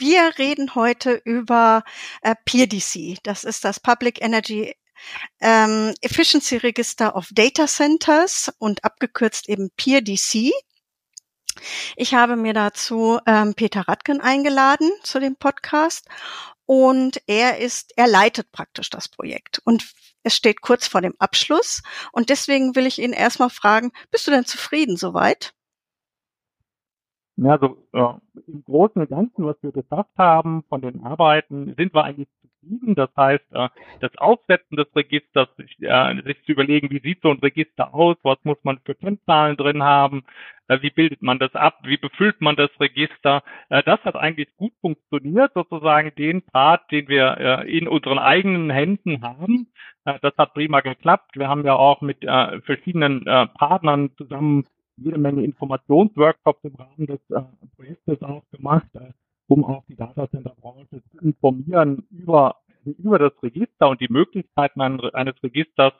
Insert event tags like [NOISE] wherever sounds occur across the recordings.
Wir reden heute über äh, PERDC. Das ist das Public Energy ähm, Efficiency Register of Data Centers und abgekürzt eben PERDC. Ich habe mir dazu ähm, Peter Radken eingeladen zu dem Podcast und er ist, er leitet praktisch das Projekt und es steht kurz vor dem Abschluss und deswegen will ich ihn erstmal fragen, bist du denn zufrieden soweit? Ja, so äh, im Großen und Ganzen, was wir geschafft haben von den Arbeiten, sind wir eigentlich zufrieden. Das heißt, äh, das Aufsetzen des Registers, sich, äh, sich zu überlegen, wie sieht so ein Register aus, was muss man für Kennzahlen drin haben, äh, wie bildet man das ab, wie befüllt man das Register. Äh, das hat eigentlich gut funktioniert, sozusagen den Part, den wir äh, in unseren eigenen Händen haben. Das hat prima geklappt. Wir haben ja auch mit verschiedenen Partnern zusammen jede Menge Informationsworkshops im Rahmen des äh, Projektes auch gemacht, äh, um auch die Datacenter-Branche zu informieren über, über das Register und die Möglichkeiten eines Registers.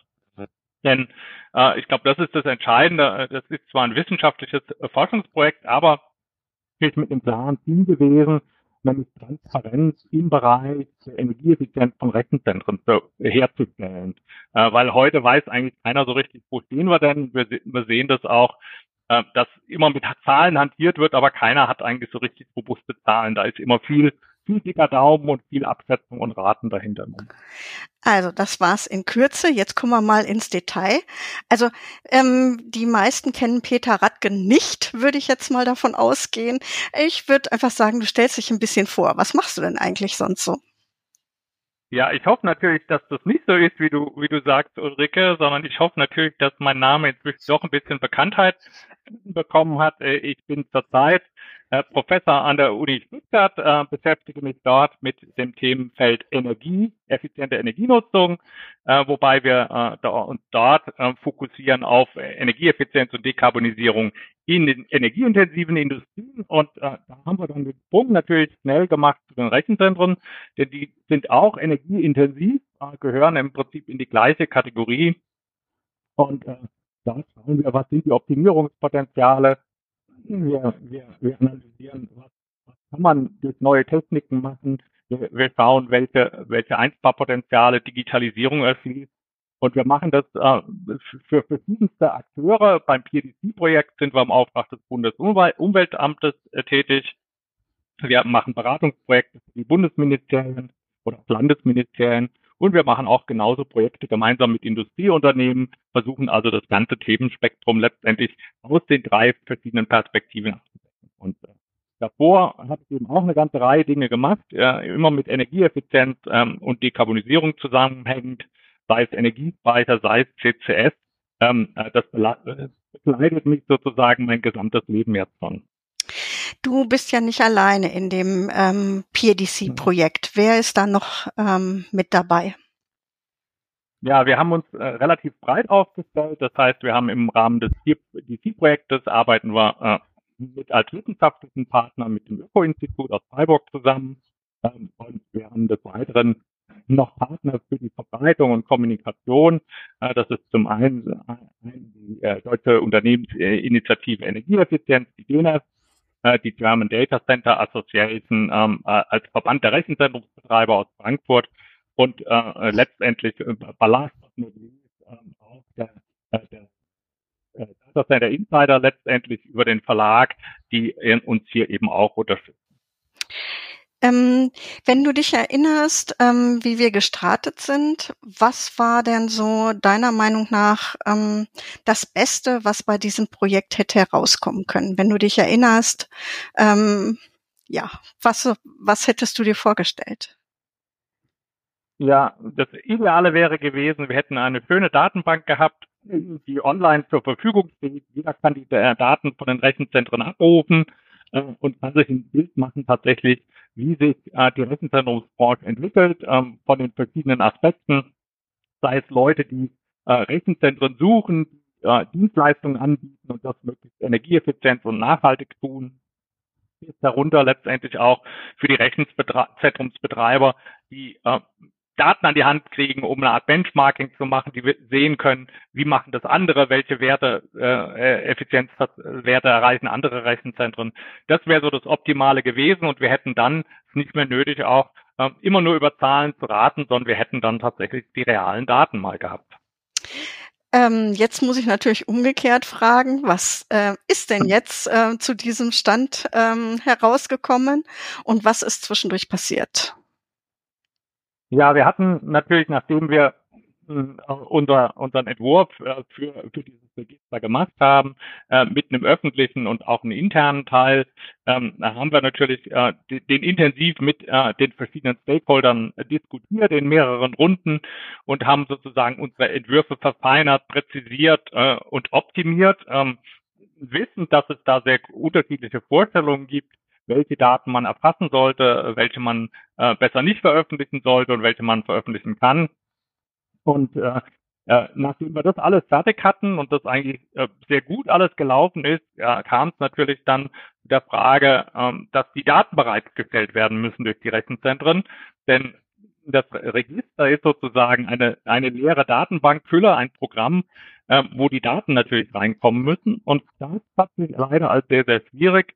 Denn äh, ich glaube, das ist das Entscheidende. Das ist zwar ein wissenschaftliches Forschungsprojekt, aber mit einem klaren Ziel gewesen, nämlich Transparenz im Bereich Energieeffizienz von Rechenzentren zu, herzustellen. Äh, weil heute weiß eigentlich keiner so richtig, wo stehen wir denn. Wir, wir sehen das auch äh, dass immer mit Zahlen hantiert wird, aber keiner hat eigentlich so richtig robuste Zahlen. Da ist immer viel, viel dicker Daumen und viel Abschätzung und Raten dahinter. Also das war's in Kürze. Jetzt kommen wir mal ins Detail. Also ähm, die meisten kennen Peter Radgen nicht, würde ich jetzt mal davon ausgehen. Ich würde einfach sagen, du stellst dich ein bisschen vor. Was machst du denn eigentlich sonst so? Ja, ich hoffe natürlich, dass das nicht so ist, wie du, wie du sagst, Ulrike, sondern ich hoffe natürlich, dass mein Name inzwischen doch ein bisschen Bekanntheit bekommen hat. Äh, ich bin zurzeit Professor an der Uni Stuttgart, äh, beschäftige mich dort mit dem Themenfeld Energie, effiziente Energienutzung, äh, wobei wir äh, da, uns dort äh, fokussieren auf Energieeffizienz und Dekarbonisierung in den energieintensiven Industrien. Und äh, da haben wir dann den Sprung natürlich schnell gemacht zu den Rechenzentren, denn die sind auch energieintensiv, äh, gehören im Prinzip in die gleiche Kategorie. Und äh, da schauen wir, was sind die Optimierungspotenziale, wir, wir, wir analysieren, was, was kann man durch neue Techniken machen. Wir, wir schauen, welche, welche Einsparpotenziale Digitalisierung erschließt. Und wir machen das äh, für verschiedenste Akteure. Beim PDC-Projekt sind wir im Auftrag des Bundesumweltamtes äh, tätig. Wir machen Beratungsprojekte für die Bundesministerien oder Landesministerien. Und wir machen auch genauso Projekte gemeinsam mit Industrieunternehmen, versuchen also das ganze Themenspektrum letztendlich aus den drei verschiedenen Perspektiven abzudecken. Und äh, davor habe ich eben auch eine ganze Reihe Dinge gemacht, äh, immer mit Energieeffizienz ähm, und Dekarbonisierung zusammenhängend, sei es Energiespeicher, sei es CCS. Ähm, äh, das äh, begleitet mich sozusagen mein gesamtes Leben jetzt schon. Du bist ja nicht alleine in dem ähm, PDC-Projekt. Wer ist da noch ähm, mit dabei? Ja, wir haben uns äh, relativ breit aufgestellt. Das heißt, wir haben im Rahmen des PDC-Projektes arbeiten wir äh, mit als wissenschaftlichen Partner mit dem Öko-Institut aus Freiburg zusammen. Ähm, und wir haben des Weiteren noch Partner für die Verbreitung und Kommunikation. Äh, das ist zum einen, äh, die äh, Deutsche Unternehmensinitiative Energieeffizienz, die DENEF, äh, die German Data Center Association ähm, äh, als Verband der Rechenzentrumsbetreiber aus Frankfurt und äh, letztendlich äh, Ballast äh, auch der, äh, der äh, Data Center Insider letztendlich über den Verlag, die äh, uns hier eben auch unterstützen. Ähm, wenn du dich erinnerst, ähm, wie wir gestartet sind, was war denn so deiner Meinung nach ähm, das Beste, was bei diesem Projekt hätte herauskommen können? Wenn du dich erinnerst, ähm, ja, was, was hättest du dir vorgestellt? Ja, das Ideale wäre gewesen, wir hätten eine schöne Datenbank gehabt, die online zur Verfügung steht. Jeder kann die Daten von den Rechenzentren abrufen äh, und kann sich ein Bild machen tatsächlich, wie sich äh, die Rechenzentrumsbranche entwickelt, ähm, von den verschiedenen Aspekten, sei es Leute, die äh, Rechenzentren suchen, äh, Dienstleistungen anbieten und das möglichst energieeffizient und nachhaltig tun, ist darunter letztendlich auch für die Rechenzentrumsbetreiber, die äh, Daten an die Hand kriegen, um eine Art Benchmarking zu machen, die sehen können, wie machen das andere, welche Werte, äh, Effizienzwerte erreichen andere Rechenzentren. Das wäre so das Optimale gewesen und wir hätten dann nicht mehr nötig, auch äh, immer nur über Zahlen zu raten, sondern wir hätten dann tatsächlich die realen Daten mal gehabt. Ähm, jetzt muss ich natürlich umgekehrt fragen, was äh, ist denn jetzt äh, zu diesem Stand ähm, herausgekommen und was ist zwischendurch passiert? Ja, wir hatten natürlich, nachdem wir äh, unser, unseren Entwurf äh, für, für dieses Register gemacht haben, äh, mit einem öffentlichen und auch einem internen Teil, ähm, haben wir natürlich äh, den, intensiv mit äh, den verschiedenen Stakeholdern diskutiert in mehreren Runden und haben sozusagen unsere Entwürfe verfeinert, präzisiert äh, und optimiert, ähm, wissend, dass es da sehr unterschiedliche Vorstellungen gibt welche Daten man erfassen sollte, welche man äh, besser nicht veröffentlichen sollte und welche man veröffentlichen kann. Und äh, äh, nachdem wir das alles fertig hatten und das eigentlich äh, sehr gut alles gelaufen ist, ja, kam es natürlich dann der Frage, ähm, dass die Daten bereitgestellt werden müssen durch die Rechenzentren. Denn das Register ist sozusagen eine, eine leere Datenbankfülle, ein Programm, äh, wo die Daten natürlich reinkommen müssen. Und das hat sich leider als sehr, sehr schwierig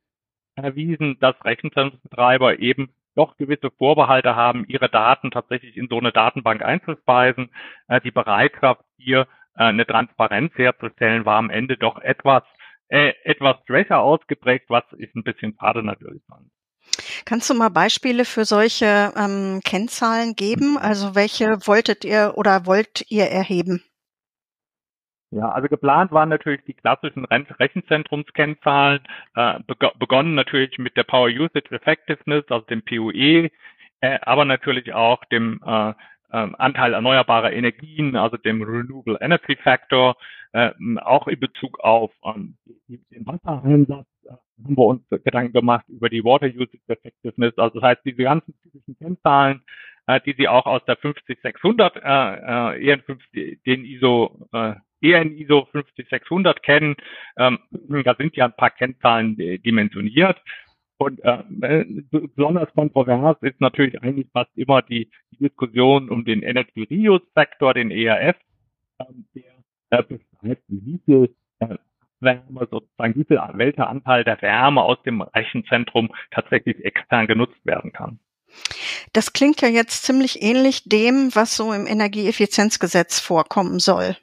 erwiesen, dass Rechenzentrumsbetreiber eben doch gewisse Vorbehalte haben, ihre Daten tatsächlich in so eine Datenbank einzuspeisen. Äh, die Bereitschaft, hier äh, eine Transparenz herzustellen, war am Ende doch etwas, äh, etwas schwächer ausgeprägt, was ich ein bisschen schade natürlich fand. Kannst du mal Beispiele für solche ähm, Kennzahlen geben? Also welche wolltet ihr oder wollt ihr erheben? Ja, also geplant waren natürlich die klassischen Rechenzentrumskennzahlen, äh, begonnen natürlich mit der Power Usage Effectiveness, also dem PUE, äh, aber natürlich auch dem äh, äh, Anteil erneuerbarer Energien, also dem Renewable Energy Factor, äh, auch in Bezug auf ähm, den Wassereinsatz äh, haben wir uns Gedanken gemacht über die Water Usage Effectiveness, also das heißt diese ganzen typischen Kennzahlen, äh, die Sie auch aus der 50600 äh, äh, EN50, den ISO äh, EN ISO 50600 kennen. Ähm, da sind ja ein paar Kennzahlen äh, dimensioniert. Und äh, besonders kontrovers ist natürlich eigentlich fast immer die, Diskussion um den Energy Reuse Faktor, den ERF, ähm, der äh, beschreibt, wie viel äh, Wärme sozusagen, wie viel welcher Anteil der Wärme aus dem Rechenzentrum tatsächlich extern genutzt werden kann. Das klingt ja jetzt ziemlich ähnlich dem, was so im Energieeffizienzgesetz vorkommen soll.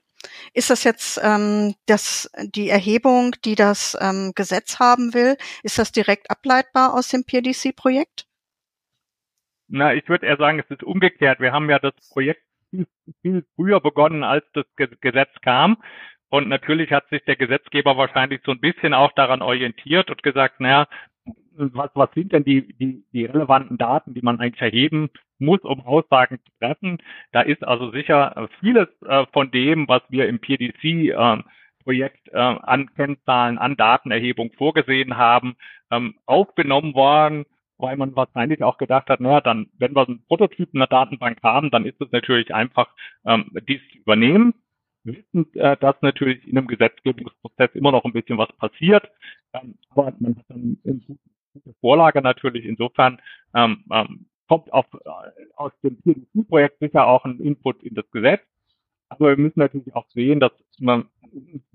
Ist das jetzt ähm, das, die Erhebung, die das ähm, Gesetz haben will, ist das direkt ableitbar aus dem PDC-Projekt? Na, ich würde eher sagen, es ist umgekehrt. Wir haben ja das Projekt viel, viel früher begonnen, als das Gesetz kam. Und natürlich hat sich der Gesetzgeber wahrscheinlich so ein bisschen auch daran orientiert und gesagt, naja, was, was sind denn die, die, die relevanten Daten, die man eigentlich erheben muss, um Aussagen zu treffen. Da ist also sicher vieles äh, von dem, was wir im PDC äh, Projekt äh, an Kennzahlen, an Datenerhebung vorgesehen haben, ähm, aufgenommen worden, weil man wahrscheinlich auch gedacht hat, naja, dann, wenn wir einen Prototyp in der Datenbank haben, dann ist es natürlich einfach, ähm, dies zu übernehmen. Wissend, äh, dass natürlich in einem Gesetzgebungsprozess immer noch ein bisschen was passiert, ähm, aber man hat dann eine gute Vorlage natürlich. Insofern ähm, ähm, kommt auf, äh, aus dem PDC-Projekt sicher auch ein Input in das Gesetz. Aber wir müssen natürlich auch sehen, dass man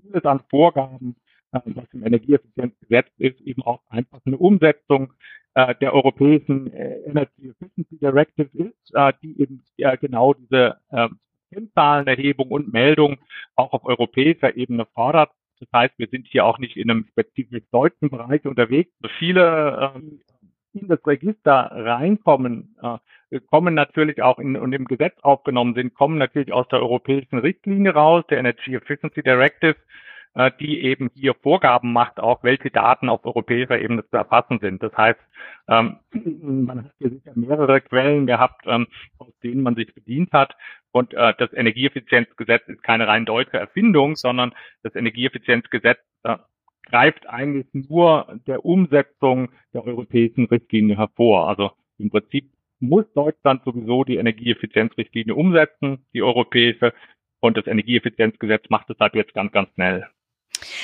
vieles an Vorgaben, äh, was im Energieeffizienzgesetz ist, eben auch einfach eine Umsetzung äh, der europäischen äh, Energy Efficiency Directive ist, äh, die eben genau diese äh, Kennzahlenerhebung und Meldung auch auf europäischer Ebene fordert. Das heißt, wir sind hier auch nicht in einem spezifisch deutschen Bereich unterwegs. Viele ähm, in das Register reinkommen, äh, kommen natürlich auch in, und im Gesetz aufgenommen sind, kommen natürlich aus der europäischen Richtlinie raus, der Energy Efficiency Directive, die eben hier Vorgaben macht, auch welche Daten auf europäischer Ebene zu erfassen sind. Das heißt, ähm, [CLEARS THROAT] man hat hier sicher mehrere Quellen gehabt, ähm, aus denen man sich bedient hat. Und äh, das Energieeffizienzgesetz ist keine rein deutsche Erfindung, sondern das Energieeffizienzgesetz äh, greift eigentlich nur der Umsetzung der europäischen Richtlinie hervor. Also im Prinzip muss Deutschland sowieso die Energieeffizienzrichtlinie umsetzen, die europäische, und das Energieeffizienzgesetz macht es halt jetzt ganz, ganz schnell.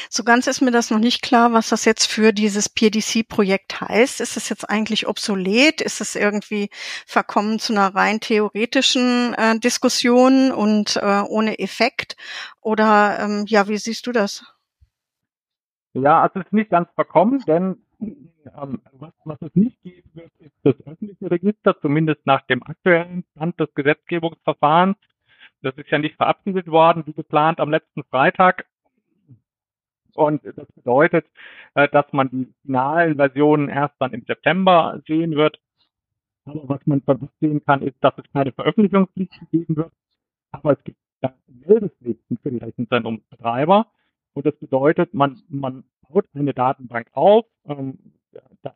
So ganz ist mir das noch nicht klar, was das jetzt für dieses PDC-Projekt heißt. Ist es jetzt eigentlich obsolet? Ist es irgendwie verkommen zu einer rein theoretischen äh, Diskussion und äh, ohne Effekt? Oder ähm, ja, wie siehst du das? Ja, also es ist nicht ganz verkommen, denn ähm, was, was es nicht geben wird, ist das öffentliche Register, zumindest nach dem aktuellen Stand des Gesetzgebungsverfahrens. Das ist ja nicht verabschiedet worden, wie geplant, am letzten Freitag. Und das bedeutet, äh, dass man die finalen Versionen erst dann im September sehen wird. Aber was man sehen kann, ist, dass es keine Veröffentlichungspflichten geben wird. Aber es gibt Meldepflichten für die Rechenzentrumsbetreiber. Und das bedeutet, man, man baut eine Datenbank auf. Ähm,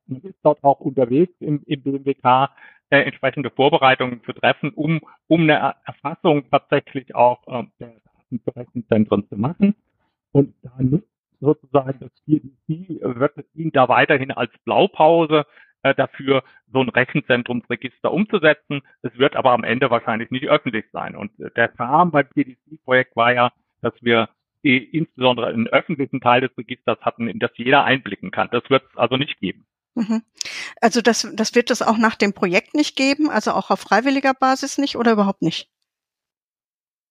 man ist dort auch unterwegs im, im BMWK, äh, entsprechende Vorbereitungen zu treffen, um, um eine Erfassung tatsächlich auch äh, der Daten für Rechenzentren zu machen. Und da nutzt sozusagen das PDC, wird dient da weiterhin als Blaupause äh, dafür, so ein Rechenzentrumsregister umzusetzen. Es wird aber am Ende wahrscheinlich nicht öffentlich sein. Und äh, der Charme beim PDC-Projekt war ja, dass wir insbesondere einen öffentlichen Teil des Registers hatten, in das jeder einblicken kann. Das wird es also nicht geben. Mhm. Also das, das wird es auch nach dem Projekt nicht geben, also auch auf freiwilliger Basis nicht oder überhaupt nicht?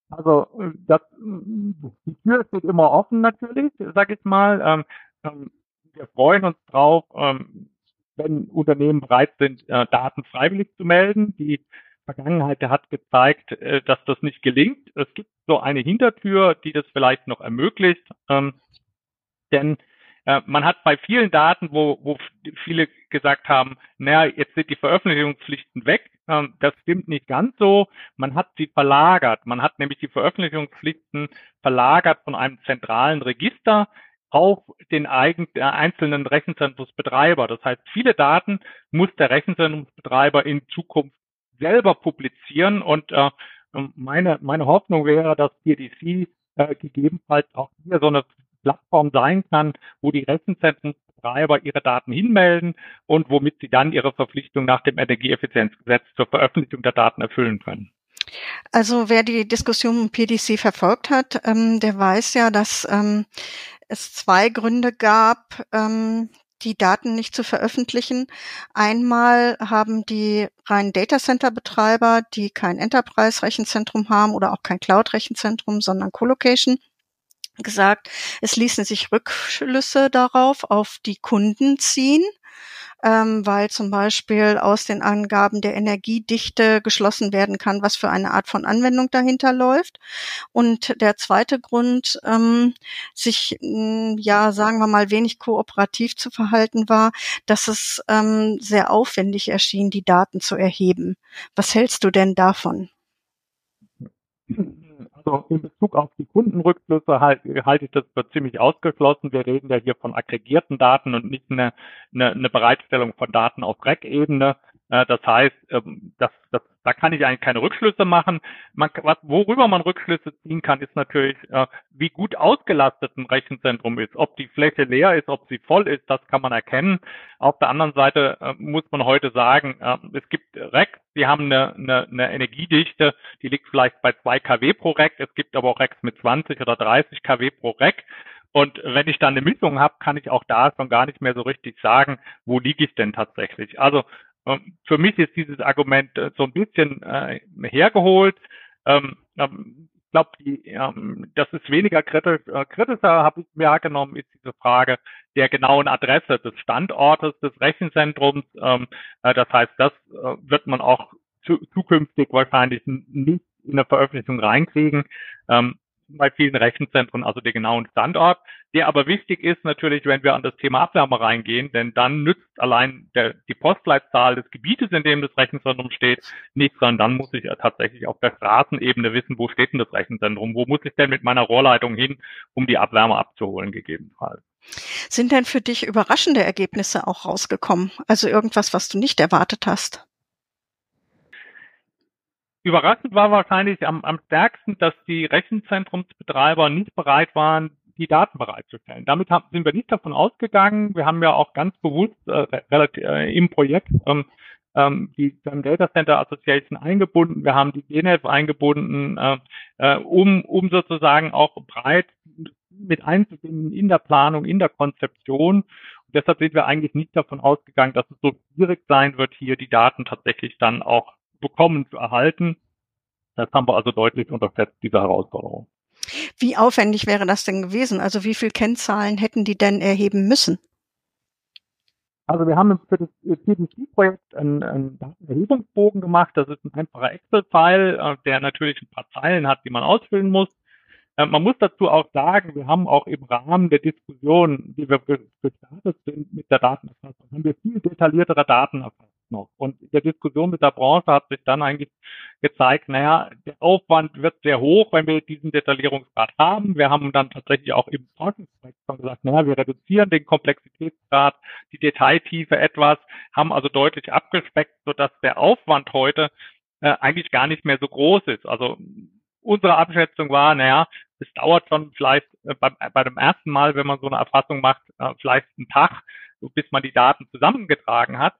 Also das, die Tür steht immer offen natürlich, sag ich mal. Ähm, ähm, wir freuen uns drauf, ähm, wenn Unternehmen bereit sind, äh, Daten freiwillig zu melden. Die Vergangenheit hat gezeigt, äh, dass das nicht gelingt. Es gibt so eine Hintertür, die das vielleicht noch ermöglicht. Ähm, denn äh, man hat bei vielen Daten, wo, wo viele gesagt haben, naja, jetzt sind die Veröffentlichungspflichten weg. Ähm, das stimmt nicht ganz so. Man hat sie verlagert. Man hat nämlich die Veröffentlichungspflichten verlagert von einem zentralen Register auf den äh, einzelnen Rechenzentrumsbetreiber. Das heißt, viele Daten muss der Rechenzentrumsbetreiber in Zukunft selber publizieren. Und äh, meine, meine Hoffnung wäre, dass PDC äh, gegebenenfalls auch hier so eine Plattform sein kann, wo die Rechenzentrumsbetreiber ihre Daten hinmelden und womit sie dann ihre Verpflichtung nach dem Energieeffizienzgesetz zur Veröffentlichung der Daten erfüllen können. Also wer die Diskussion um PDC verfolgt hat, ähm, der weiß ja, dass ähm, es zwei Gründe gab, ähm, die Daten nicht zu veröffentlichen. Einmal haben die reinen Datacenter-Betreiber, die kein Enterprise-Rechenzentrum haben oder auch kein Cloud-Rechenzentrum, sondern Colocation, gesagt, es ließen sich Rückschlüsse darauf auf die Kunden ziehen ähm, weil zum Beispiel aus den Angaben der Energiedichte geschlossen werden kann, was für eine Art von Anwendung dahinter läuft. Und der zweite Grund, ähm, sich, mh, ja, sagen wir mal, wenig kooperativ zu verhalten war, dass es ähm, sehr aufwendig erschien, die Daten zu erheben. Was hältst du denn davon? [LAUGHS] Also in Bezug auf die Kundenrückflüsse halte halt ich das für ziemlich ausgeschlossen. Wir reden ja hier von aggregierten Daten und nicht eine, eine, eine Bereitstellung von Daten auf Rack-Ebene. Äh, das heißt, ähm, das, das, da kann ich eigentlich keine Rückschlüsse machen. Man, worüber man Rückschlüsse ziehen kann, ist natürlich, äh, wie gut ausgelastet ein Rechenzentrum ist. Ob die Fläche leer ist, ob sie voll ist, das kann man erkennen. Auf der anderen Seite äh, muss man heute sagen, es gibt Racks, die haben eine, eine, eine Energiedichte, die liegt vielleicht bei zwei kW pro Rack. Es gibt aber auch Racks mit 20 oder 30 kW pro Rack. Und wenn ich dann eine Mischung habe, kann ich auch da schon gar nicht mehr so richtig sagen, wo liege ich denn tatsächlich. Also für mich ist dieses Argument äh, so ein bisschen äh, hergeholt. Ähm, ähm, ich glaube, ähm, das ist weniger kritisch. Äh, kritischer habe ich mir genommen, ist diese Frage der genauen Adresse des Standortes des Rechenzentrums. Ähm, das heißt, das wird man auch zu, zukünftig wahrscheinlich nicht in der Veröffentlichung reinkriegen. Ähm, bei vielen Rechenzentren, also den genauen Standort, der aber wichtig ist natürlich, wenn wir an das Thema Abwärme reingehen, denn dann nützt allein der, die Postleitzahl des Gebietes, in dem das Rechenzentrum steht, nichts, sondern dann muss ich tatsächlich auf der Straßenebene wissen, wo steht denn das Rechenzentrum, wo muss ich denn mit meiner Rohrleitung hin, um die Abwärme abzuholen, gegebenenfalls. Sind denn für dich überraschende Ergebnisse auch rausgekommen? Also irgendwas, was du nicht erwartet hast? Überraschend war wahrscheinlich am, am stärksten, dass die Rechenzentrumsbetreiber nicht bereit waren, die Daten bereitzustellen. Damit haben, sind wir nicht davon ausgegangen. Wir haben ja auch ganz bewusst äh, relativ, äh, im Projekt ähm, ähm, die beim Data Center Association eingebunden. Wir haben die DNF eingebunden, äh, äh, um, um sozusagen auch breit mit einzubinden in der Planung, in der Konzeption. Und deshalb sind wir eigentlich nicht davon ausgegangen, dass es so schwierig sein wird, hier die Daten tatsächlich dann auch bekommen zu erhalten. Das haben wir also deutlich unterschätzt, diese Herausforderung. Wie aufwendig wäre das denn gewesen? Also wie viel Kennzahlen hätten die denn erheben müssen? Also wir haben für das PDC-Projekt einen, einen Datenerhebungsbogen gemacht. Das ist ein einfacher Excel-File, äh, der natürlich ein paar Zeilen hat, die man ausfüllen muss. Äh, man muss dazu auch sagen, wir haben auch im Rahmen der Diskussion, die wir gestartet sind mit der Datenerfassung, haben wir viel detailliertere Daten erfasst noch. Und in der Diskussion mit der Branche hat sich dann eigentlich gezeigt, naja, der Aufwand wird sehr hoch, wenn wir diesen Detaillierungsgrad haben. Wir haben dann tatsächlich auch im Forschungsprojekt schon gesagt, naja, wir reduzieren den Komplexitätsgrad, die Detailtiefe etwas, haben also deutlich abgespeckt, sodass der Aufwand heute äh, eigentlich gar nicht mehr so groß ist. Also unsere Abschätzung war, naja, es dauert schon vielleicht äh, bei, bei dem ersten Mal, wenn man so eine Erfassung macht, äh, vielleicht einen Tag, bis man die Daten zusammengetragen hat.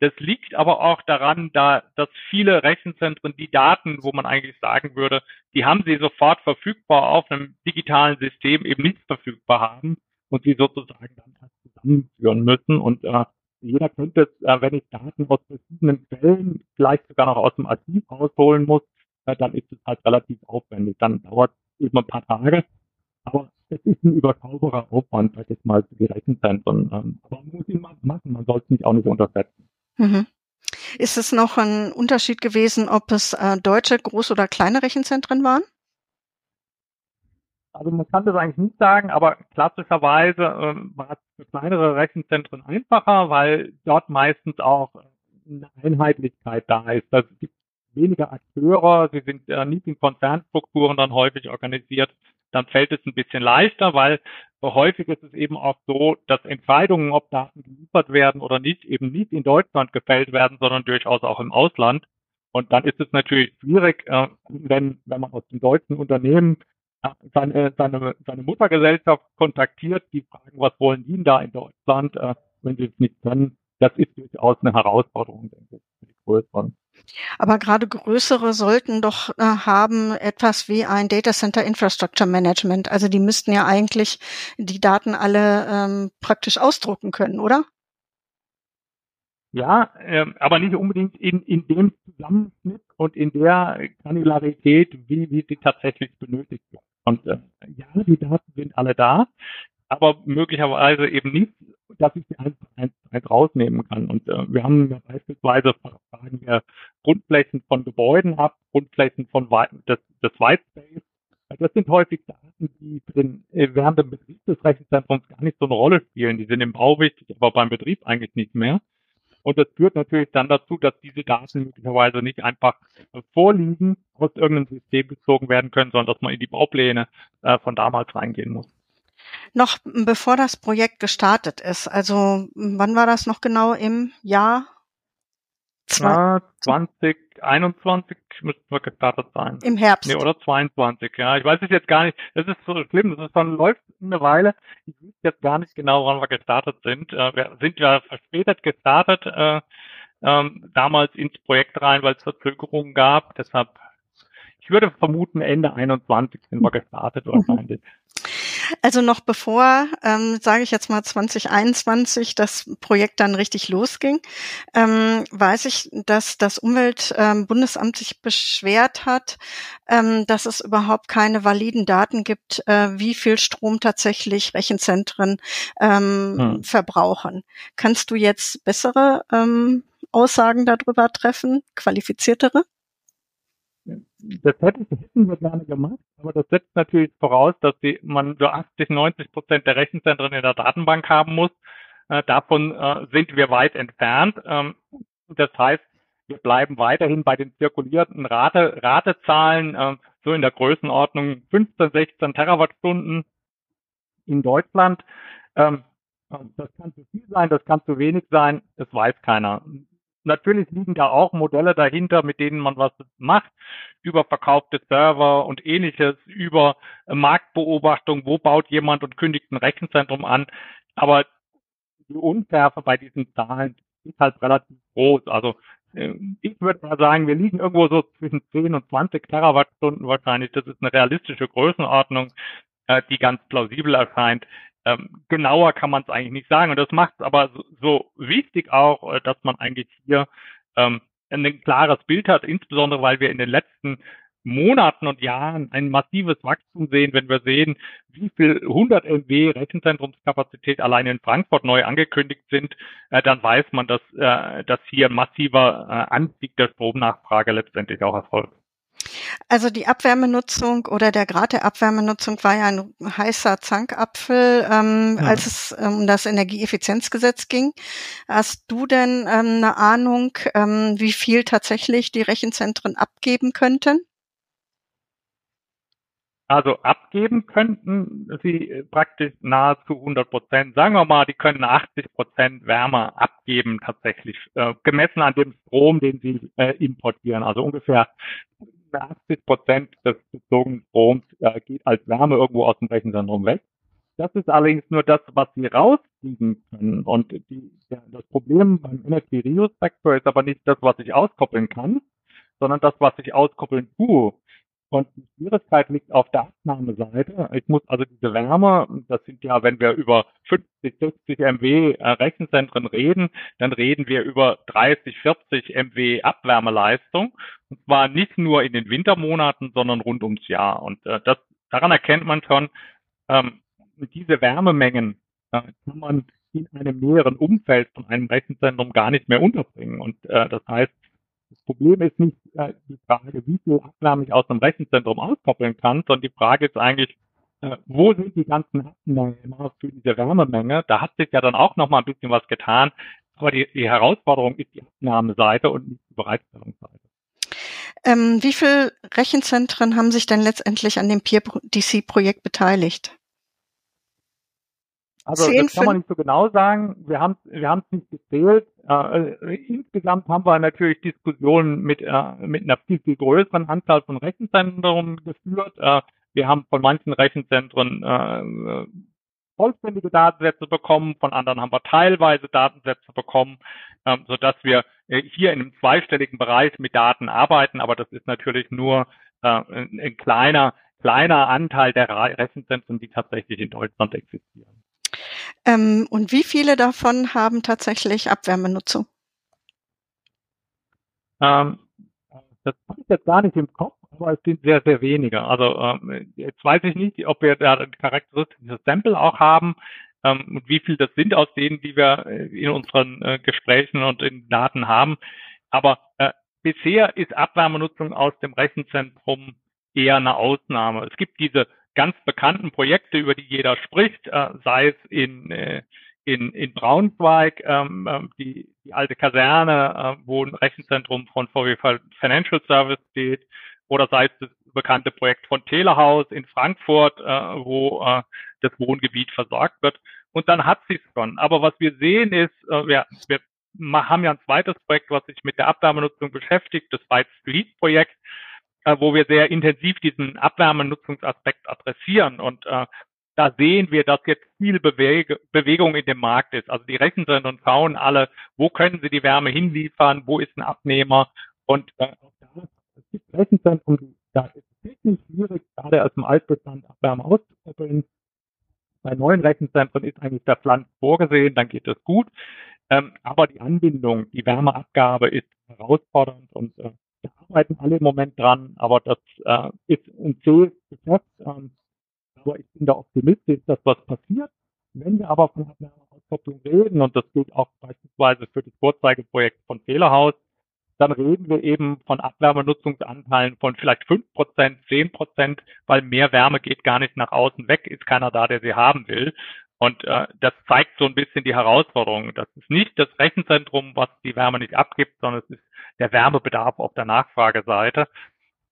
Das liegt aber auch daran, da, dass viele Rechenzentren die Daten, wo man eigentlich sagen würde, die haben sie sofort verfügbar auf einem digitalen System eben nicht verfügbar haben und sie sozusagen dann halt zusammenführen müssen. Und äh, jeder könnte, äh, wenn ich Daten aus verschiedenen Quellen, vielleicht sogar noch aus dem Archiv rausholen muss, äh, dann ist es halt relativ aufwendig. Dann dauert es eben ein paar Tage. Aber es ist ein überschaubarer Aufwand, sag ich mal, für die Rechenzentren. Ähm, aber man muss ihn machen, man soll es nicht auch nicht unterschätzen. Mhm. Ist es noch ein Unterschied gewesen, ob es äh, deutsche, groß- oder kleine Rechenzentren waren? Also man kann das eigentlich nicht sagen, aber klassischerweise äh, war es für kleinere Rechenzentren einfacher, weil dort meistens auch eine Einheitlichkeit da ist. Es gibt weniger Akteure, sie sind äh, nicht in Konzernstrukturen dann häufig organisiert, dann fällt es ein bisschen leichter, weil häufig ist es eben auch so, dass Entscheidungen, ob Daten geliefert werden oder nicht, eben nicht in Deutschland gefällt werden, sondern durchaus auch im Ausland. Und dann ist es natürlich schwierig, äh, wenn, wenn man aus dem deutschen Unternehmen äh, seine, seine, seine Muttergesellschaft kontaktiert, die fragen, was wollen die denn da in Deutschland, äh, wenn sie es nicht können. Das ist durchaus eine Herausforderung, denke ich, größeren. Aber gerade größere sollten doch äh, haben etwas wie ein Data Center Infrastructure Management. Also die müssten ja eigentlich die Daten alle ähm, praktisch ausdrucken können, oder? Ja, äh, aber nicht unbedingt in, in dem Zusammenschnitt und in der Granularität, wie, wie sie tatsächlich benötigt wird. Und äh, ja, die Daten sind alle da, aber möglicherweise eben nicht, dass ich sie einfach eins, eins rausnehmen kann. Und äh, wir haben ja beispielsweise fragen wir Grundflächen von Gebäuden ab, Grundflächen von des, des White Space. Das sind häufig Daten, die für den, äh, während dem Betrieb des Rechenzentrums gar nicht so eine Rolle spielen. Die sind im Bau wichtig, aber beim Betrieb eigentlich nicht mehr. Und das führt natürlich dann dazu, dass diese Daten möglicherweise nicht einfach vorliegen, aus irgendeinem System gezogen werden können, sondern dass man in die Baupläne äh, von damals reingehen muss noch bevor das Projekt gestartet ist. Also wann war das noch genau im Jahr? Zwei 2021 müssten wir gestartet sein. Im Herbst. Nee, oder 22, ja. Ich weiß es jetzt gar nicht. Das ist so schlimm. Das ist schon, läuft eine Weile. Ich weiß jetzt gar nicht genau, wann wir gestartet sind. Äh, wir sind ja verspätet gestartet, äh, ähm, damals ins Projekt rein, weil es Verzögerungen gab. Deshalb, ich würde vermuten, Ende 21 sind wir gestartet wahrscheinlich. Also noch bevor, ähm, sage ich jetzt mal 2021, das Projekt dann richtig losging, ähm, weiß ich, dass das Umweltbundesamt ähm, sich beschwert hat, ähm, dass es überhaupt keine validen Daten gibt, äh, wie viel Strom tatsächlich Rechenzentren ähm, hm. verbrauchen. Kannst du jetzt bessere ähm, Aussagen darüber treffen, qualifiziertere? Das hätten, hätten wir gerne gemacht, aber das setzt natürlich voraus, dass die, man so 80, 90 Prozent der Rechenzentren in der Datenbank haben muss. Äh, davon äh, sind wir weit entfernt. Ähm, das heißt, wir bleiben weiterhin bei den zirkulierenden Rate, Ratezahlen, äh, so in der Größenordnung 15, 16 Terawattstunden in Deutschland. Ähm, das kann zu viel sein, das kann zu wenig sein, das weiß keiner. Natürlich liegen da auch Modelle dahinter, mit denen man was macht, über verkaufte Server und ähnliches, über Marktbeobachtung, wo baut jemand und kündigt ein Rechenzentrum an. Aber die Unschärfe bei diesen Zahlen ist halt relativ groß. Also äh, ich würde mal sagen, wir liegen irgendwo so zwischen 10 und 20 Terawattstunden wahrscheinlich. Das ist eine realistische Größenordnung. äh, die ganz plausibel erscheint. Ähm, genauer kann man es eigentlich nicht sagen. Und das macht es aber so, so wichtig auch, äh, dass man eigentlich hier ähm, ein klares Bild hat, insbesondere weil wir in den letzten Monaten und Jahren ein massives Wachstum sehen, wenn wir sehen, wie viel 100 MW Rechenzentrumskapazität allein in Frankfurt neu angekündigt sind, äh, dann weiß man, dass, äh, dass hier ein massiver äh, Anstieg der Stromnachfrage letztendlich auch erfolgt. Also die Abwärmenutzung oder der Grad der Abwärmenutzung war ja ein heißer Zankapfel, ähm, ja. als es um das Energieeffizienzgesetz ging. Hast du denn ähm, eine Ahnung, ähm, wie viel tatsächlich die Rechenzentren abgeben könnten? Also abgeben könnten sie praktisch nahezu 100 Prozent. Sagen wir mal, die können 80 Prozent Wärme abgeben tatsächlich, äh, gemessen an dem Strom, den sie äh, importieren. Also ungefähr 80 Prozent des bezogenen Stroms äh, geht als Wärme irgendwo aus dem Rechenzentrum weg. Das ist allerdings nur das, was sie rauskriegen können. Und die, ja, das Problem beim Energy Reuse Factor ist aber nicht das, was ich auskoppeln kann, sondern das, was ich auskoppeln tue. Und die Schwierigkeit liegt auf der Abnahmeseite. Ich muss also diese Wärme, das sind ja, wenn wir über 50, 60 MW Rechenzentren reden, dann reden wir über 30, 40 MW Abwärmeleistung. Und zwar nicht nur in den Wintermonaten, sondern rund ums Jahr. Und äh, das, daran erkennt man schon, ähm, diese Wärmemengen äh, kann man in einem näheren Umfeld von einem Rechenzentrum gar nicht mehr unterbringen. Und äh, das heißt, das Problem ist nicht äh, die Frage, wie viel Abwärme ich aus einem Rechenzentrum auskoppeln kann, sondern die Frage ist eigentlich, äh, wo sind die ganzen Abnehmer für diese Wärmemenge? Da hat sich ja dann auch noch mal ein bisschen was getan. Aber die, die Herausforderung ist die Abnahmeseite und nicht die Bereitstellungsseite. Ähm, wie viele Rechenzentren haben sich denn letztendlich an dem Peer-DC-Projekt beteiligt? Also 10, das kann man nicht so genau sagen. Wir haben wir haben es nicht gezählt. Äh, äh, insgesamt haben wir natürlich Diskussionen mit äh, mit einer viel viel größeren Anzahl von Rechenzentren geführt. Äh, wir haben von manchen Rechenzentren äh, vollständige Datensätze bekommen, von anderen haben wir teilweise Datensätze bekommen, äh, so dass wir äh, hier in einem zweistelligen Bereich mit Daten arbeiten. Aber das ist natürlich nur äh, ein, ein kleiner kleiner Anteil der Rechenzentren, die tatsächlich in Deutschland existieren. Ähm, und wie viele davon haben tatsächlich Abwärmenutzung? Ähm, das habe ich jetzt gar nicht im Kopf, aber es sind sehr, sehr wenige. Also ähm, jetzt weiß ich nicht, ob wir da ein charakteristisches Sample auch haben ähm, und wie viel das sind aus denen, die wir äh, in unseren äh, Gesprächen und in Daten haben. Aber äh, bisher ist Abwärmenutzung aus dem Rechenzentrum eher eine Ausnahme. Es gibt diese ganz bekannten Projekte, über die jeder spricht, äh, sei es in, äh, in, in Braunschweig, ähm, ähm, die, die alte Kaserne, äh, wo ein Rechenzentrum von VW Financial Service steht, oder sei es das bekannte Projekt von Telehaus in Frankfurt, äh, wo äh, das Wohngebiet versorgt wird. Und dann hat sie es schon. Aber was wir sehen ist, äh, wir, wir haben ja ein zweites Projekt, was sich mit der Abwärmenutzung beschäftigt, das White Street Projekt äh, wo wir sehr intensiv diesen Abwärmenutzungsaspekt adressieren. Und äh, da sehen wir, dass jetzt viel Bewege Bewegung in dem Markt ist. Also die Rechenzentren schauen alle, wo können sie die Wärme hinliefern, wo ist ein Abnehmer. Und äh, es gibt Rechenzentren, da ist es technisch schwierig, gerade aus dem Altbestand Abwärme auszukoppeln. Bei neuen Rechenzentren ist eigentlich der Pflanz vorgesehen, dann geht das gut. Ähm, aber die Anbindung, die Wärmeabgabe ist herausfordernd und äh, arbeiten alle im Moment dran, aber das äh, ist ein zähes Geschäft. Ähm, aber ich bin da optimistisch, dass was passiert. Wenn wir aber von Abwärmeauskopplung reden, und das gilt auch beispielsweise für das Vorzeigeprojekt von Fehlerhaus, dann reden wir eben von Abwärmenutzungsanteilen von vielleicht fünf Prozent, zehn Prozent, weil mehr Wärme geht gar nicht nach außen weg, ist keiner da, der sie haben will. Und äh, das zeigt so ein bisschen die Herausforderung. Das ist nicht das Rechenzentrum, was die Wärme nicht abgibt, sondern es ist der Wärmebedarf auf der Nachfrageseite,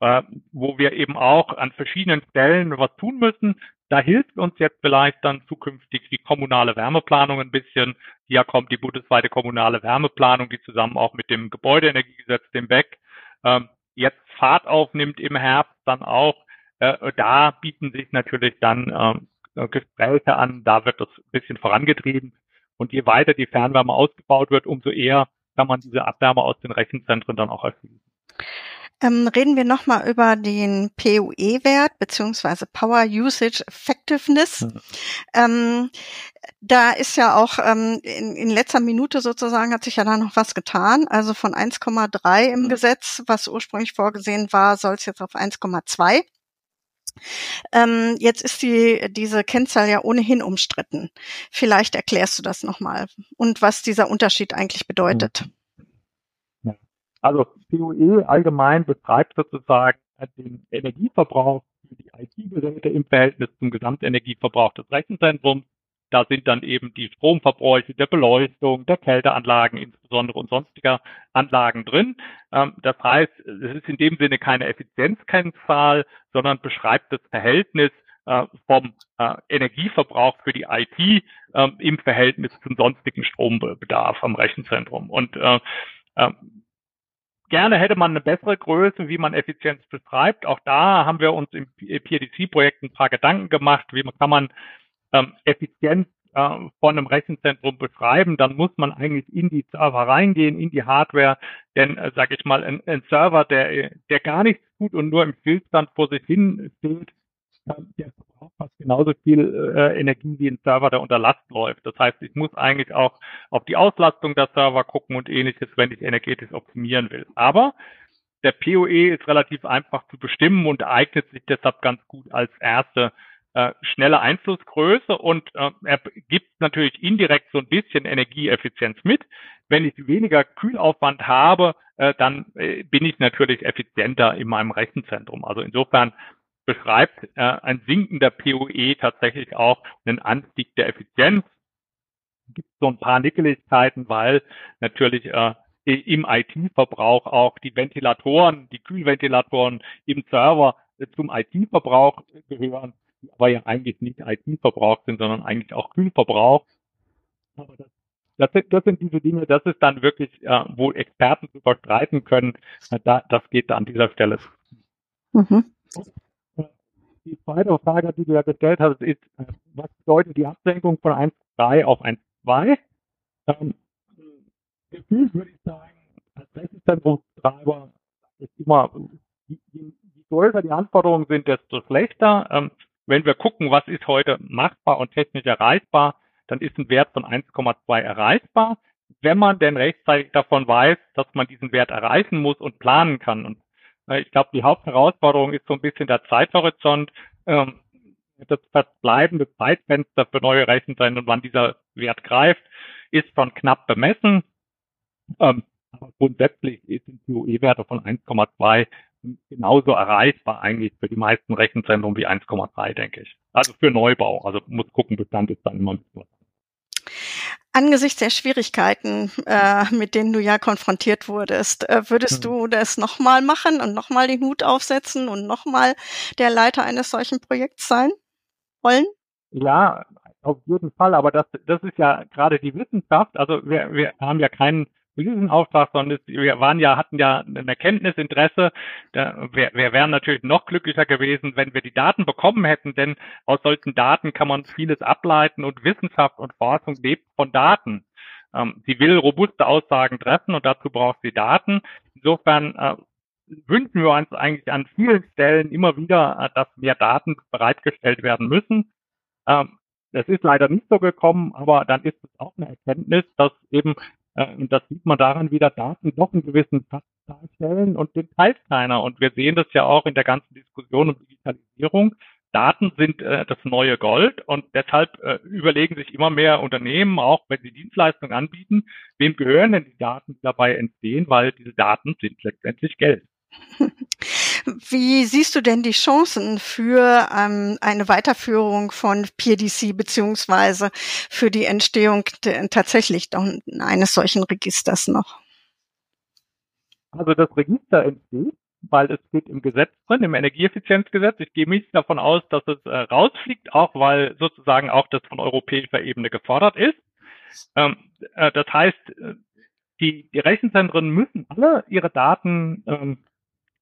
äh, wo wir eben auch an verschiedenen Stellen was tun müssen. Da hilft uns jetzt vielleicht dann zukünftig die kommunale Wärmeplanung ein bisschen. Hier kommt die bundesweite kommunale Wärmeplanung, die zusammen auch mit dem Gebäudeenergiegesetz, dem BEC, äh, jetzt Fahrt aufnimmt im Herbst dann auch. Äh, da bieten sich natürlich dann äh, Gespräche an, da wird das ein bisschen vorangetrieben. Und je weiter die Fernwärme ausgebaut wird, umso eher kann man diese Abwärme aus den Rechenzentren dann auch erschließen. Ähm, reden wir nochmal über den PUE-Wert beziehungsweise Power Usage Effectiveness. Mhm. Ähm, da ist ja auch ähm, in, in letzter Minute sozusagen hat sich ja da noch was getan. Also von 1,3 im mhm. Gesetz, was ursprünglich vorgesehen war, soll es jetzt auf 1,2. Ähm, jetzt ist die, diese Kennzahl ja ohnehin umstritten. Vielleicht erklärst du das nochmal und was dieser Unterschied eigentlich bedeutet. Ja. Also POE allgemein beschreibt sozusagen den Energieverbrauch für die IT-Geräte im Verhältnis zum Gesamtenergieverbrauch des Rechenzentrums da sind dann eben die Stromverbräuche der Beleuchtung, der Kälteanlagen insbesondere und sonstiger Anlagen drin. Ähm, das heißt, es ist in dem Sinne keine Effizienzkennzahl, sondern beschreibt das Verhältnis äh, vom äh, Energieverbrauch für die IT äh, im Verhältnis zum sonstigen Strombedarf am Rechenzentrum. Und äh, äh, gerne hätte man eine bessere Größe, wie man Effizienz beschreibt. Auch da haben wir uns im PRDC-Projekt ein paar Gedanken gemacht, wie man kann man ähm, Effizienz äh, von einem Rechenzentrum beschreiben, dann muss man eigentlich in die Server reingehen, in die Hardware, denn äh, sage ich mal, ein, ein, Server, der der gar nichts tut und nur im Stillstand vor sich hin steht, äh, der verbraucht fast genauso viel äh, Energie wie ein Server, der unter Last läuft. Das heißt, ich muss eigentlich auch auf die Auslastung der Server gucken und ähnliches, wenn ich energetisch optimieren will. Aber der PoE ist relativ einfach zu bestimmen und eignet sich deshalb ganz gut als erste äh, schnelle Einflussgröße und äh, er gibt natürlich indirekt so ein bisschen Energieeffizienz mit. Wenn ich weniger Kühlaufwand habe, äh, dann äh, bin ich natürlich effizienter in meinem Rechenzentrum. Also insofern beschreibt äh, ein sinkender PoE tatsächlich auch einen Anstieg der Effizienz. Gibt so ein paar Nickeligkeiten, weil natürlich äh, im IT-Verbrauch auch die Ventilatoren, die Kühlventilatoren im Server äh, zum IT-Verbrauch gehören aber ja eigentlich nicht IT-Verbrauch sind, sondern eigentlich auch Kühlverbrauch. Aber das, das, sind, das sind diese Dinge, das ist dann wirklich, äh, wo Experten drüber streiten können. Da, das geht da an dieser Stelle. Mhm. Die zweite Frage, die du ja gestellt hast, ist, äh, was bedeutet die Absenkung von 1,3 auf 1,2? Ähm, gefühlt würde ich sagen, als Rechenzentrumstreiber ist immer, je, je größer die Anforderungen sind, desto schlechter. Ähm, wenn wir gucken, was ist heute machbar und technisch erreichbar, dann ist ein Wert von 1,2 erreichbar, wenn man denn rechtzeitig davon weiß, dass man diesen Wert erreichen muss und planen kann. Und äh, ich glaube, die Hauptherausforderung ist so ein bisschen der Zeithorizont, ähm, das verbleibende Zeitfenster für neue Rechenzentren und wann dieser Wert greift, ist schon knapp bemessen. Ähm, grundsätzlich ist ein POE-Wert von 1,2 genauso erreichbar eigentlich für die meisten Rechenzentren wie 1,3, denke ich. Also für Neubau. Also muss gucken, Bestand ist dann immer ein bisschen Angesichts der Schwierigkeiten, äh, mit denen du ja konfrontiert wurdest, äh, würdest hm. du das nochmal machen und nochmal den Hut aufsetzen und nochmal der Leiter eines solchen Projekts sein wollen? Ja, auf jeden Fall. Aber das, das ist ja gerade die Wissenschaft. Also wir, wir haben ja keinen diesen Auftrag, sondern wir waren ja, hatten ja ein Erkenntnisinteresse. Wir, wir wären natürlich noch glücklicher gewesen, wenn wir die Daten bekommen hätten, denn aus solchen Daten kann man vieles ableiten und Wissenschaft und Forschung lebt von Daten. Ähm, sie will robuste Aussagen treffen und dazu braucht sie Daten. Insofern äh, wünschen wir uns eigentlich an vielen Stellen immer wieder, äh, dass mehr Daten bereitgestellt werden müssen. Ähm, das ist leider nicht so gekommen, aber dann ist es auch eine Erkenntnis, dass eben und das sieht man daran, wie da Daten doch einen gewissen Platz darstellen und den teilt keiner. Und wir sehen das ja auch in der ganzen Diskussion um Digitalisierung. Daten sind äh, das neue Gold und deshalb äh, überlegen sich immer mehr Unternehmen, auch wenn sie Dienstleistungen anbieten, wem gehören denn die Daten, die dabei entstehen, weil diese Daten sind letztendlich Geld. [LAUGHS] Wie siehst du denn die Chancen für ähm, eine Weiterführung von PDC beziehungsweise für die Entstehung tatsächlich eines solchen Registers noch? Also das Register entsteht, weil es steht im Gesetz drin, im Energieeffizienzgesetz. Ich gehe nicht davon aus, dass es äh, rausfliegt, auch weil sozusagen auch das von europäischer Ebene gefordert ist. Ähm, äh, das heißt, äh, die, die Rechenzentren müssen alle ihre Daten ähm,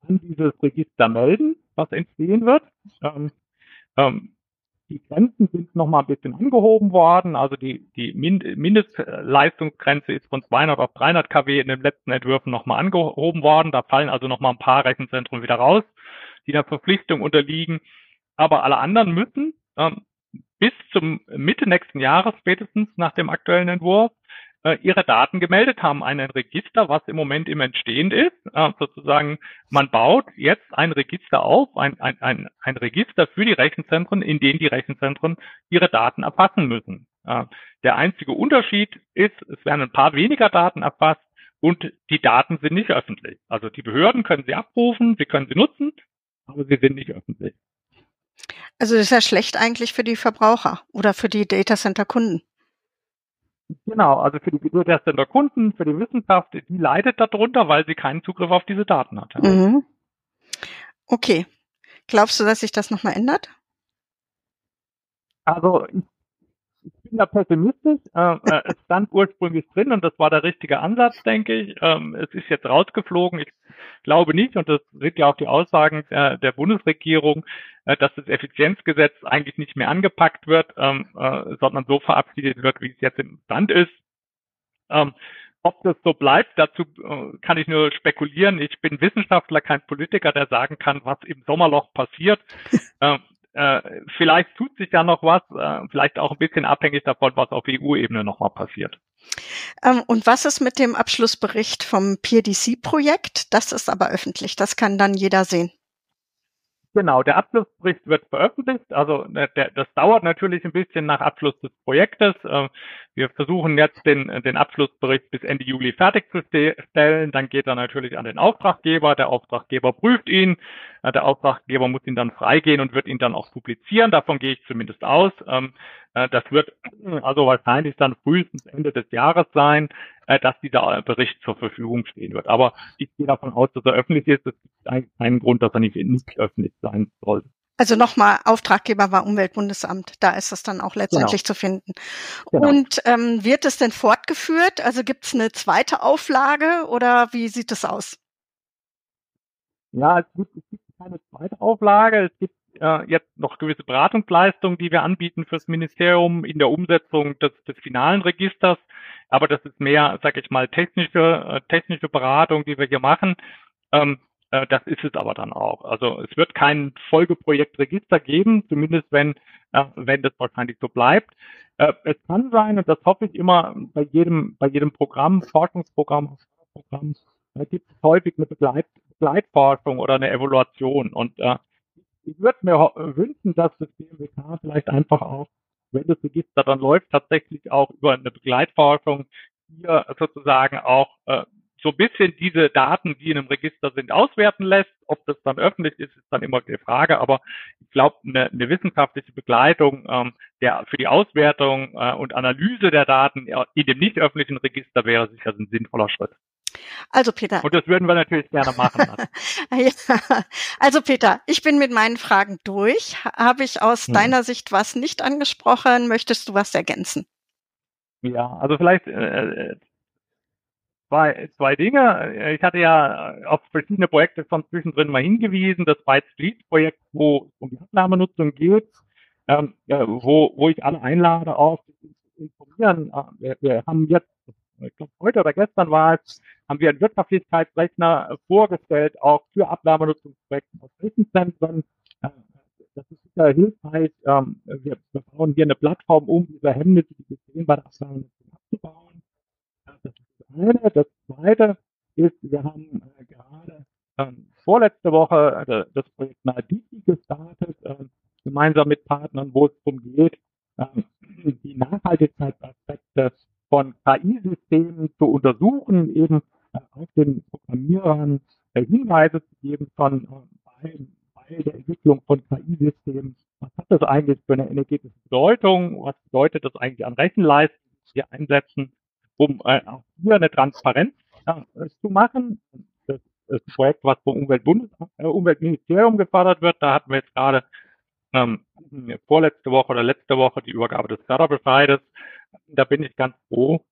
an dieses Register melden, was entstehen wird. Ähm, ähm, die Grenzen sind nochmal ein bisschen angehoben worden. Also die, die Mindestleistungsgrenze ist von 200 auf 300 kW in den letzten Entwürfen nochmal angehoben worden. Da fallen also nochmal ein paar Rechenzentren wieder raus, die der Verpflichtung unterliegen. Aber alle anderen müssen ähm, bis zum Mitte nächsten Jahres spätestens nach dem aktuellen Entwurf ihre Daten gemeldet haben, ein Register, was im Moment im Entstehen ist. Äh, sozusagen, man baut jetzt ein Register auf, ein, ein, ein, ein Register für die Rechenzentren, in dem die Rechenzentren ihre Daten erfassen müssen. Äh, der einzige Unterschied ist, es werden ein paar weniger Daten erfasst und die Daten sind nicht öffentlich. Also die Behörden können sie abrufen, sie können sie nutzen, aber sie sind nicht öffentlich. Also das ist ja schlecht eigentlich für die Verbraucher oder für die Datacenter-Kunden. Genau, also für die Data Kunden, für die Wissenschaft, die leidet darunter, weil sie keinen Zugriff auf diese Daten hat. Mhm. Okay. Glaubst du, dass sich das nochmal ändert? Also ich ich bin da pessimistisch. Äh, äh, es stand ursprünglich drin und das war der richtige Ansatz, denke ich. Ähm, es ist jetzt rausgeflogen. Ich glaube nicht, und das sind ja auch die Aussagen der, der Bundesregierung, äh, dass das Effizienzgesetz eigentlich nicht mehr angepackt wird, ähm, äh, sondern so verabschiedet wird, wie es jetzt im Stand ist. Ähm, ob das so bleibt, dazu äh, kann ich nur spekulieren. Ich bin Wissenschaftler, kein Politiker, der sagen kann, was im Sommerloch passiert. [LAUGHS] Äh, vielleicht tut sich ja noch was, äh, vielleicht auch ein bisschen abhängig davon, was auf EU-Ebene nochmal passiert. Ähm, und was ist mit dem Abschlussbericht vom PDC-Projekt? Das ist aber öffentlich, das kann dann jeder sehen. Genau, der Abschlussbericht wird veröffentlicht. Also der, das dauert natürlich ein bisschen nach Abschluss des Projektes. Ähm, wir versuchen jetzt den, den Abschlussbericht bis Ende Juli fertigzustellen. Dann geht er natürlich an den Auftraggeber. Der Auftraggeber prüft ihn. Äh, der Auftraggeber muss ihn dann freigehen und wird ihn dann auch publizieren. Davon gehe ich zumindest aus. Äh, das wird also wahrscheinlich dann frühestens Ende des Jahres sein, äh, dass dieser Bericht zur Verfügung stehen wird. Aber ich gehe davon aus, dass er öffentlich ist. Es gibt eigentlich keinen Grund, dass er nicht, nicht öffentlich sein sollte. Also nochmal, Auftraggeber war Umweltbundesamt. Da ist es dann auch letztendlich genau. zu finden. Genau. Und ähm, wird es denn fortgeführt? Also gibt es eine zweite Auflage oder wie sieht es aus? Ja, es gibt, es gibt keine zweite Auflage. Es gibt äh, jetzt noch gewisse Beratungsleistungen, die wir anbieten fürs Ministerium in der Umsetzung des, des finalen Registers. Aber das ist mehr, sage ich mal, technische, äh, technische Beratung, die wir hier machen. Ähm, äh, das ist es aber dann auch. Also es wird kein Folgeprojektregister geben, zumindest wenn, äh, wenn das wahrscheinlich so bleibt. Äh, es kann sein, und das hoffe ich immer bei jedem, bei jedem Programm, Forschungsprogramm, Programm, da gibt es häufig eine Begleit, Begleitforschung oder eine Evaluation. Und äh, ich würde mir wünschen, dass das BMWK vielleicht einfach auch, wenn das Register dann läuft, tatsächlich auch über eine Begleitforschung hier sozusagen auch äh, so ein bisschen diese Daten, die in einem Register sind, auswerten lässt. Ob das dann öffentlich ist, ist dann immer die Frage. Aber ich glaube, eine, eine, wissenschaftliche Begleitung ähm, der, für die Auswertung äh, und Analyse der Daten in dem nicht öffentlichen Register wäre sicher ein sinnvoller Schritt. Also Peter. Und das würden wir natürlich gerne machen. [LAUGHS] ja. Also Peter, ich bin mit meinen Fragen durch. Habe ich aus hm. deiner Sicht was nicht angesprochen? Möchtest du was ergänzen? Ja, also vielleicht äh, zwei, zwei Dinge. Ich hatte ja auf verschiedene Projekte von zwischendrin mal hingewiesen. Das Byte Street Projekt, wo es um die Abnahmenutzung geht, ähm, ja, wo, wo ich alle einlade, auch zu informieren. Äh, wir, wir haben jetzt, ich glaube heute oder gestern war es, haben wir einen Wirtschaftlichkeitsrechner vorgestellt, auch für Abnahmenutzungsprojekte aus Rechenzentren. Äh, das ist sicher hilfreich. Ähm, wir, bauen hier eine Plattform, um diese Hemmnisse, die wir sehen, bei der Abnahmenutzung abzubauen. Das ist eine. Das zweite ist, wir haben äh, gerade ähm, vorletzte Woche äh, das Projekt Nadiki gestartet, äh, gemeinsam mit Partnern, wo es darum geht, die Nachhaltigkeitsaspekte von KI-Systemen zu untersuchen, eben auch den Programmierern äh, Hinweise zu geben von äh, bei, bei der Entwicklung von KI-Systemen. Was hat das eigentlich für eine energetische Bedeutung? Was bedeutet das eigentlich an Rechenleistung, die wir einsetzen? um äh, auch hier eine Transparenz äh, zu machen. Das ist ein Projekt, was vom Umweltbundes, äh, Umweltministerium gefördert wird. Da hatten wir jetzt gerade ähm, vorletzte Woche oder letzte Woche die Übergabe des Förderbescheides. Da bin ich ganz froh,